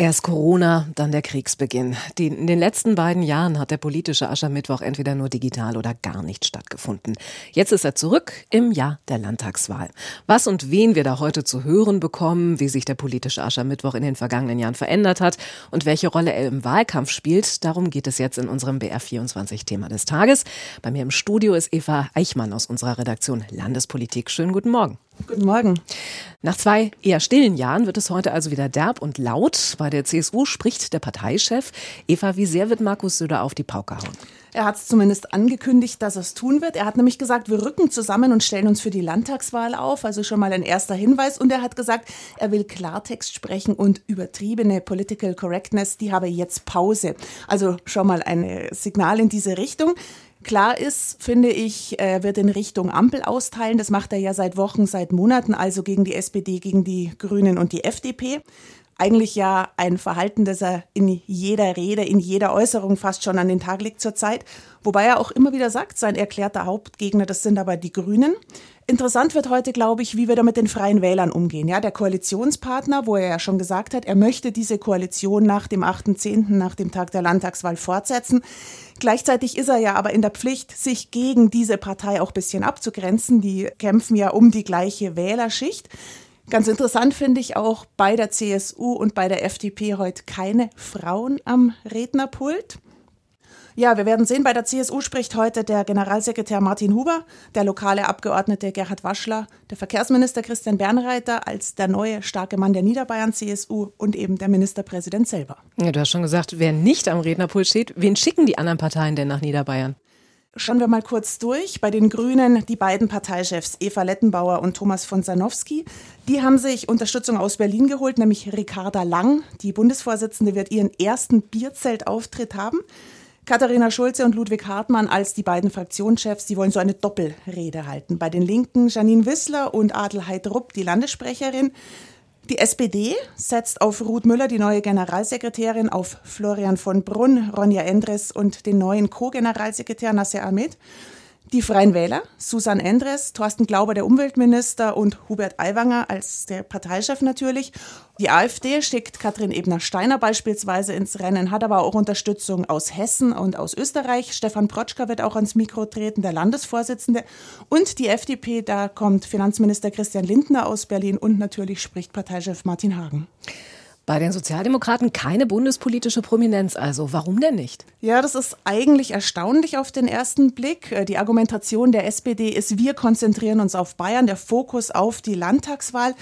Erst Corona, dann der Kriegsbeginn. Die, in den letzten beiden Jahren hat der politische Aschermittwoch entweder nur digital oder gar nicht stattgefunden. Jetzt ist er zurück im Jahr der Landtagswahl. Was und wen wir da heute zu hören bekommen, wie sich der politische Aschermittwoch in den vergangenen Jahren verändert hat und welche Rolle er im Wahlkampf spielt, darum geht es jetzt in unserem BR24-Thema des Tages. Bei mir im Studio ist Eva Eichmann aus unserer Redaktion Landespolitik. Schönen guten Morgen. Guten Morgen. Nach zwei eher stillen Jahren wird es heute also wieder derb und laut. Bei der CSU spricht der Parteichef. Eva, wie sehr wird Markus Söder auf die Pauke hauen? Er hat es zumindest angekündigt, dass er es tun wird. Er hat nämlich gesagt, wir rücken zusammen und stellen uns für die Landtagswahl auf. Also schon mal ein erster Hinweis. Und er hat gesagt, er will Klartext sprechen und übertriebene Political Correctness, die habe jetzt Pause. Also schon mal ein Signal in diese Richtung. Klar ist, finde ich, er wird in Richtung Ampel austeilen. Das macht er ja seit Wochen, seit Monaten, also gegen die SPD, gegen die Grünen und die FDP. Eigentlich ja ein Verhalten, das er in jeder Rede, in jeder Äußerung fast schon an den Tag legt zurzeit. Wobei er auch immer wieder sagt, sein erklärter Hauptgegner, das sind aber die Grünen. Interessant wird heute, glaube ich, wie wir da mit den Freien Wählern umgehen. Ja, der Koalitionspartner, wo er ja schon gesagt hat, er möchte diese Koalition nach dem 8.10., nach dem Tag der Landtagswahl fortsetzen. Gleichzeitig ist er ja aber in der Pflicht, sich gegen diese Partei auch ein bisschen abzugrenzen. Die kämpfen ja um die gleiche Wählerschicht. Ganz interessant finde ich auch bei der CSU und bei der FDP heute keine Frauen am Rednerpult. Ja, wir werden sehen. Bei der CSU spricht heute der Generalsekretär Martin Huber, der lokale Abgeordnete Gerhard Waschler, der Verkehrsminister Christian Bernreiter als der neue starke Mann der Niederbayern CSU und eben der Ministerpräsident selber. Ja, du hast schon gesagt, wer nicht am Rednerpult steht, wen schicken die anderen Parteien denn nach Niederbayern? Schauen wir mal kurz durch. Bei den Grünen die beiden Parteichefs Eva Lettenbauer und Thomas von Sanowski. Die haben sich Unterstützung aus Berlin geholt, nämlich Ricarda Lang. Die Bundesvorsitzende wird ihren ersten Bierzeltauftritt haben. Katharina Schulze und Ludwig Hartmann als die beiden Fraktionschefs, die wollen so eine Doppelrede halten. Bei den Linken Janine Wissler und Adelheid Rupp, die Landessprecherin. Die SPD setzt auf Ruth Müller, die neue Generalsekretärin, auf Florian von Brunn, Ronja Endres und den neuen Co-Generalsekretär Nasser Ahmed. Die Freien Wähler, Susan Endres, Thorsten Glauber, der Umweltminister und Hubert Aiwanger als der Parteichef natürlich. Die AfD schickt Katrin Ebner-Steiner beispielsweise ins Rennen, hat aber auch Unterstützung aus Hessen und aus Österreich. Stefan Protschka wird auch ans Mikro treten, der Landesvorsitzende. Und die FDP, da kommt Finanzminister Christian Lindner aus Berlin und natürlich spricht Parteichef Martin Hagen. Bei den Sozialdemokraten keine bundespolitische Prominenz also. Warum denn nicht? Ja, das ist eigentlich erstaunlich auf den ersten Blick. Äh, die Argumentation der SPD ist, wir konzentrieren uns auf Bayern, der Fokus auf die Landtagswahl.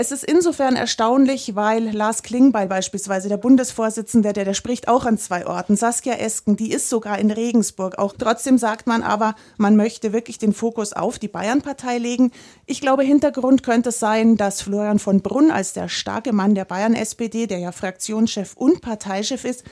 Es ist insofern erstaunlich, weil Lars Klingbeil beispielsweise, der Bundesvorsitzende, der, der spricht auch an zwei Orten. Saskia Esken, die ist sogar in Regensburg. Auch trotzdem sagt man aber, man möchte wirklich den Fokus auf die Bayern-Partei legen. Ich glaube, Hintergrund könnte es sein, dass Florian von Brunn als der starke Mann der Bayern-SPD, der ja Fraktionschef und Parteichef ist,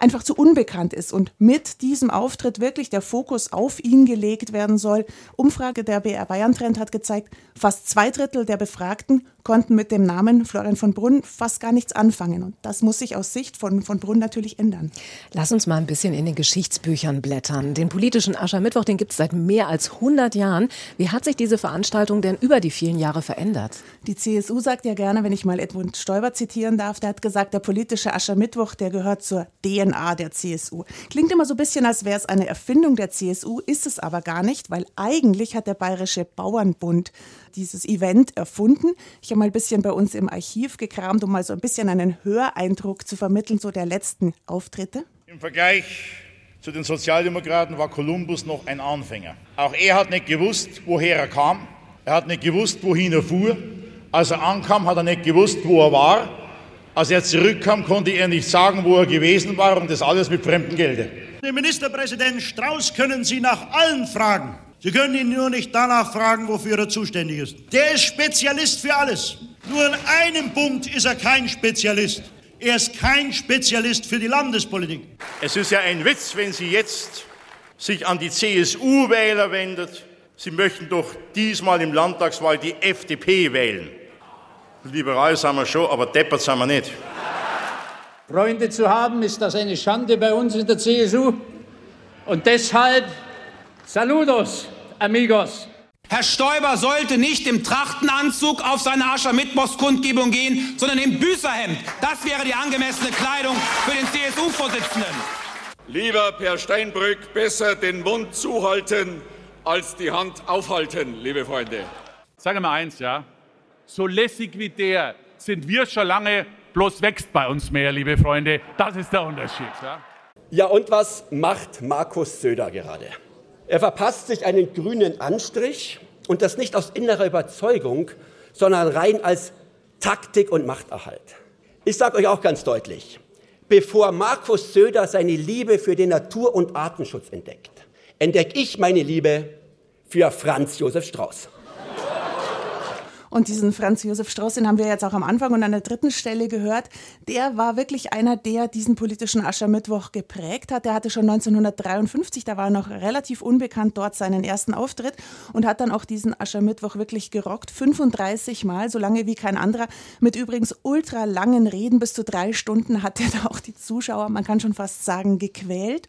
einfach zu unbekannt ist und mit diesem Auftritt wirklich der Fokus auf ihn gelegt werden soll. Umfrage der BR Bayern Trend hat gezeigt, fast zwei Drittel der Befragten konnten mit dem Namen Florian von Brunn fast gar nichts anfangen. Und das muss sich aus Sicht von, von Brunn natürlich ändern. Lass uns mal ein bisschen in den Geschichtsbüchern blättern. Den politischen Aschermittwoch, den gibt es seit mehr als 100 Jahren. Wie hat sich diese Veranstaltung denn über die vielen Jahre verändert? Die CSU sagt ja gerne, wenn ich mal Edmund Stoiber zitieren darf, der hat gesagt, der politische Aschermittwoch, der gehört zur DNA der CSU. Klingt immer so ein bisschen, als wäre es eine Erfindung der CSU, ist es aber gar nicht, weil eigentlich hat der Bayerische Bauernbund dieses Event erfunden. Ich habe mal ein bisschen bei uns im Archiv gekramt, um mal so ein bisschen einen Höreindruck zu vermitteln, so der letzten Auftritte. Im Vergleich zu den Sozialdemokraten war Kolumbus noch ein Anfänger. Auch er hat nicht gewusst, woher er kam. Er hat nicht gewusst, wohin er fuhr. Als er ankam, hat er nicht gewusst, wo er war. Als er zurückkam, konnte er nicht sagen, wo er gewesen war und das alles mit fremdem Gelde. Den Ministerpräsident Strauß können Sie nach allen fragen. Sie können ihn nur nicht danach fragen, wofür er zuständig ist. Der ist Spezialist für alles. Nur in einem Punkt ist er kein Spezialist. Er ist kein Spezialist für die Landespolitik. Es ist ja ein Witz, wenn Sie jetzt sich an die CSU-Wähler wendet. Sie möchten doch diesmal im Landtagswahl die FDP wählen. Liberal sind wir schon, aber deppert sind wir nicht. Freunde zu haben, ist das eine Schande bei uns in der CSU. Und deshalb Saludos amigos. Herr Stoiber sollte nicht im Trachtenanzug auf seine Aschermittwochskundgebung gehen, sondern im Büßerhemd. Das wäre die angemessene Kleidung für den CSU-Vorsitzenden. Lieber Per Steinbrück, besser den Mund zuhalten als die Hand aufhalten, liebe Freunde. Sage mal eins, ja. So lässig wie der sind wir schon lange, bloß wächst bei uns mehr, liebe Freunde. Das ist der Unterschied. Ja, ja und was macht Markus Söder gerade? Er verpasst sich einen grünen Anstrich und das nicht aus innerer Überzeugung, sondern rein als Taktik und Machterhalt. Ich sage euch auch ganz deutlich, bevor Markus Söder seine Liebe für den Natur- und Artenschutz entdeckt, entdecke ich meine Liebe für Franz Josef Strauß. Und diesen Franz Josef Strauß, den haben wir jetzt auch am Anfang und an der dritten Stelle gehört. Der war wirklich einer, der diesen politischen Aschermittwoch geprägt hat. Der hatte schon 1953, da war er noch relativ unbekannt, dort seinen ersten Auftritt und hat dann auch diesen Aschermittwoch wirklich gerockt. 35 Mal, so lange wie kein anderer. Mit übrigens ultra langen Reden, bis zu drei Stunden hat er da auch die Zuschauer, man kann schon fast sagen, gequält.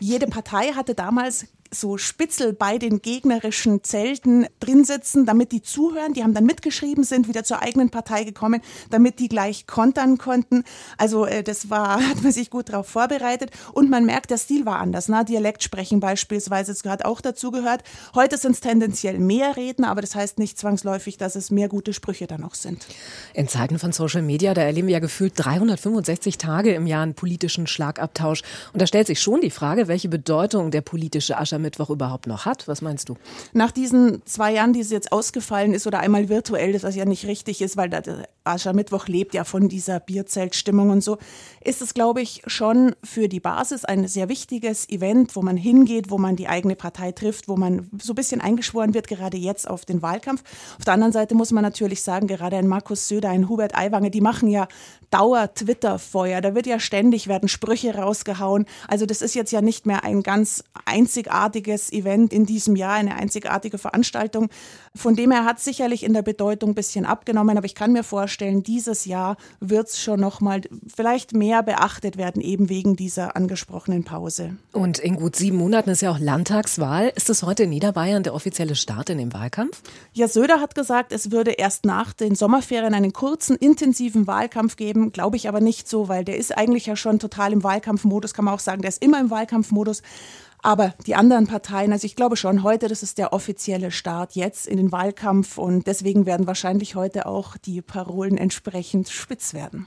Jede Partei hatte damals so Spitzel bei den gegnerischen Zelten drin sitzen, damit die zuhören. Die haben dann mitgeschrieben, sind wieder zur eigenen Partei gekommen, damit die gleich kontern konnten. Also äh, das war, hat man sich gut darauf vorbereitet. Und man merkt, der Stil war anders. Ne? Dialekt sprechen beispielsweise, das hat auch dazu gehört. Heute sind es tendenziell mehr Reden, aber das heißt nicht zwangsläufig, dass es mehr gute Sprüche dann noch sind. In Zeiten von Social Media, da erleben wir ja gefühlt 365 Tage im Jahr einen politischen Schlagabtausch. Und da stellt sich schon die Frage, welche Bedeutung der politische Ascher Aschermittwoch überhaupt noch hat. Was meinst du? Nach diesen zwei Jahren, die es jetzt ausgefallen ist oder einmal virtuell, das was ja nicht richtig ist, weil der Aschermittwoch lebt ja von dieser Bierzeltstimmung und so, ist es, glaube ich, schon für die Basis ein sehr wichtiges Event, wo man hingeht, wo man die eigene Partei trifft, wo man so ein bisschen eingeschworen wird, gerade jetzt auf den Wahlkampf. Auf der anderen Seite muss man natürlich sagen, gerade ein Markus Söder, ein Hubert Aiwanger, die machen ja Dauer-Twitter-Feuer. Da wird ja ständig, werden Sprüche rausgehauen. Also das ist jetzt ja nicht mehr ein ganz einzigartiges Event in diesem Jahr, eine einzigartige Veranstaltung. Von dem her hat sicherlich in der Bedeutung ein bisschen abgenommen, aber ich kann mir vorstellen, dieses Jahr wird es schon noch mal vielleicht mehr beachtet werden, eben wegen dieser angesprochenen Pause. Und in gut sieben Monaten ist ja auch Landtagswahl. Ist es heute in Niederbayern der offizielle Start in den Wahlkampf? Ja, Söder hat gesagt, es würde erst nach den Sommerferien einen kurzen, intensiven Wahlkampf geben glaube ich aber nicht so, weil der ist eigentlich ja schon total im Wahlkampfmodus, kann man auch sagen, der ist immer im Wahlkampfmodus. Aber die anderen Parteien, also ich glaube schon heute, das ist der offizielle Start jetzt in den Wahlkampf und deswegen werden wahrscheinlich heute auch die Parolen entsprechend spitz werden.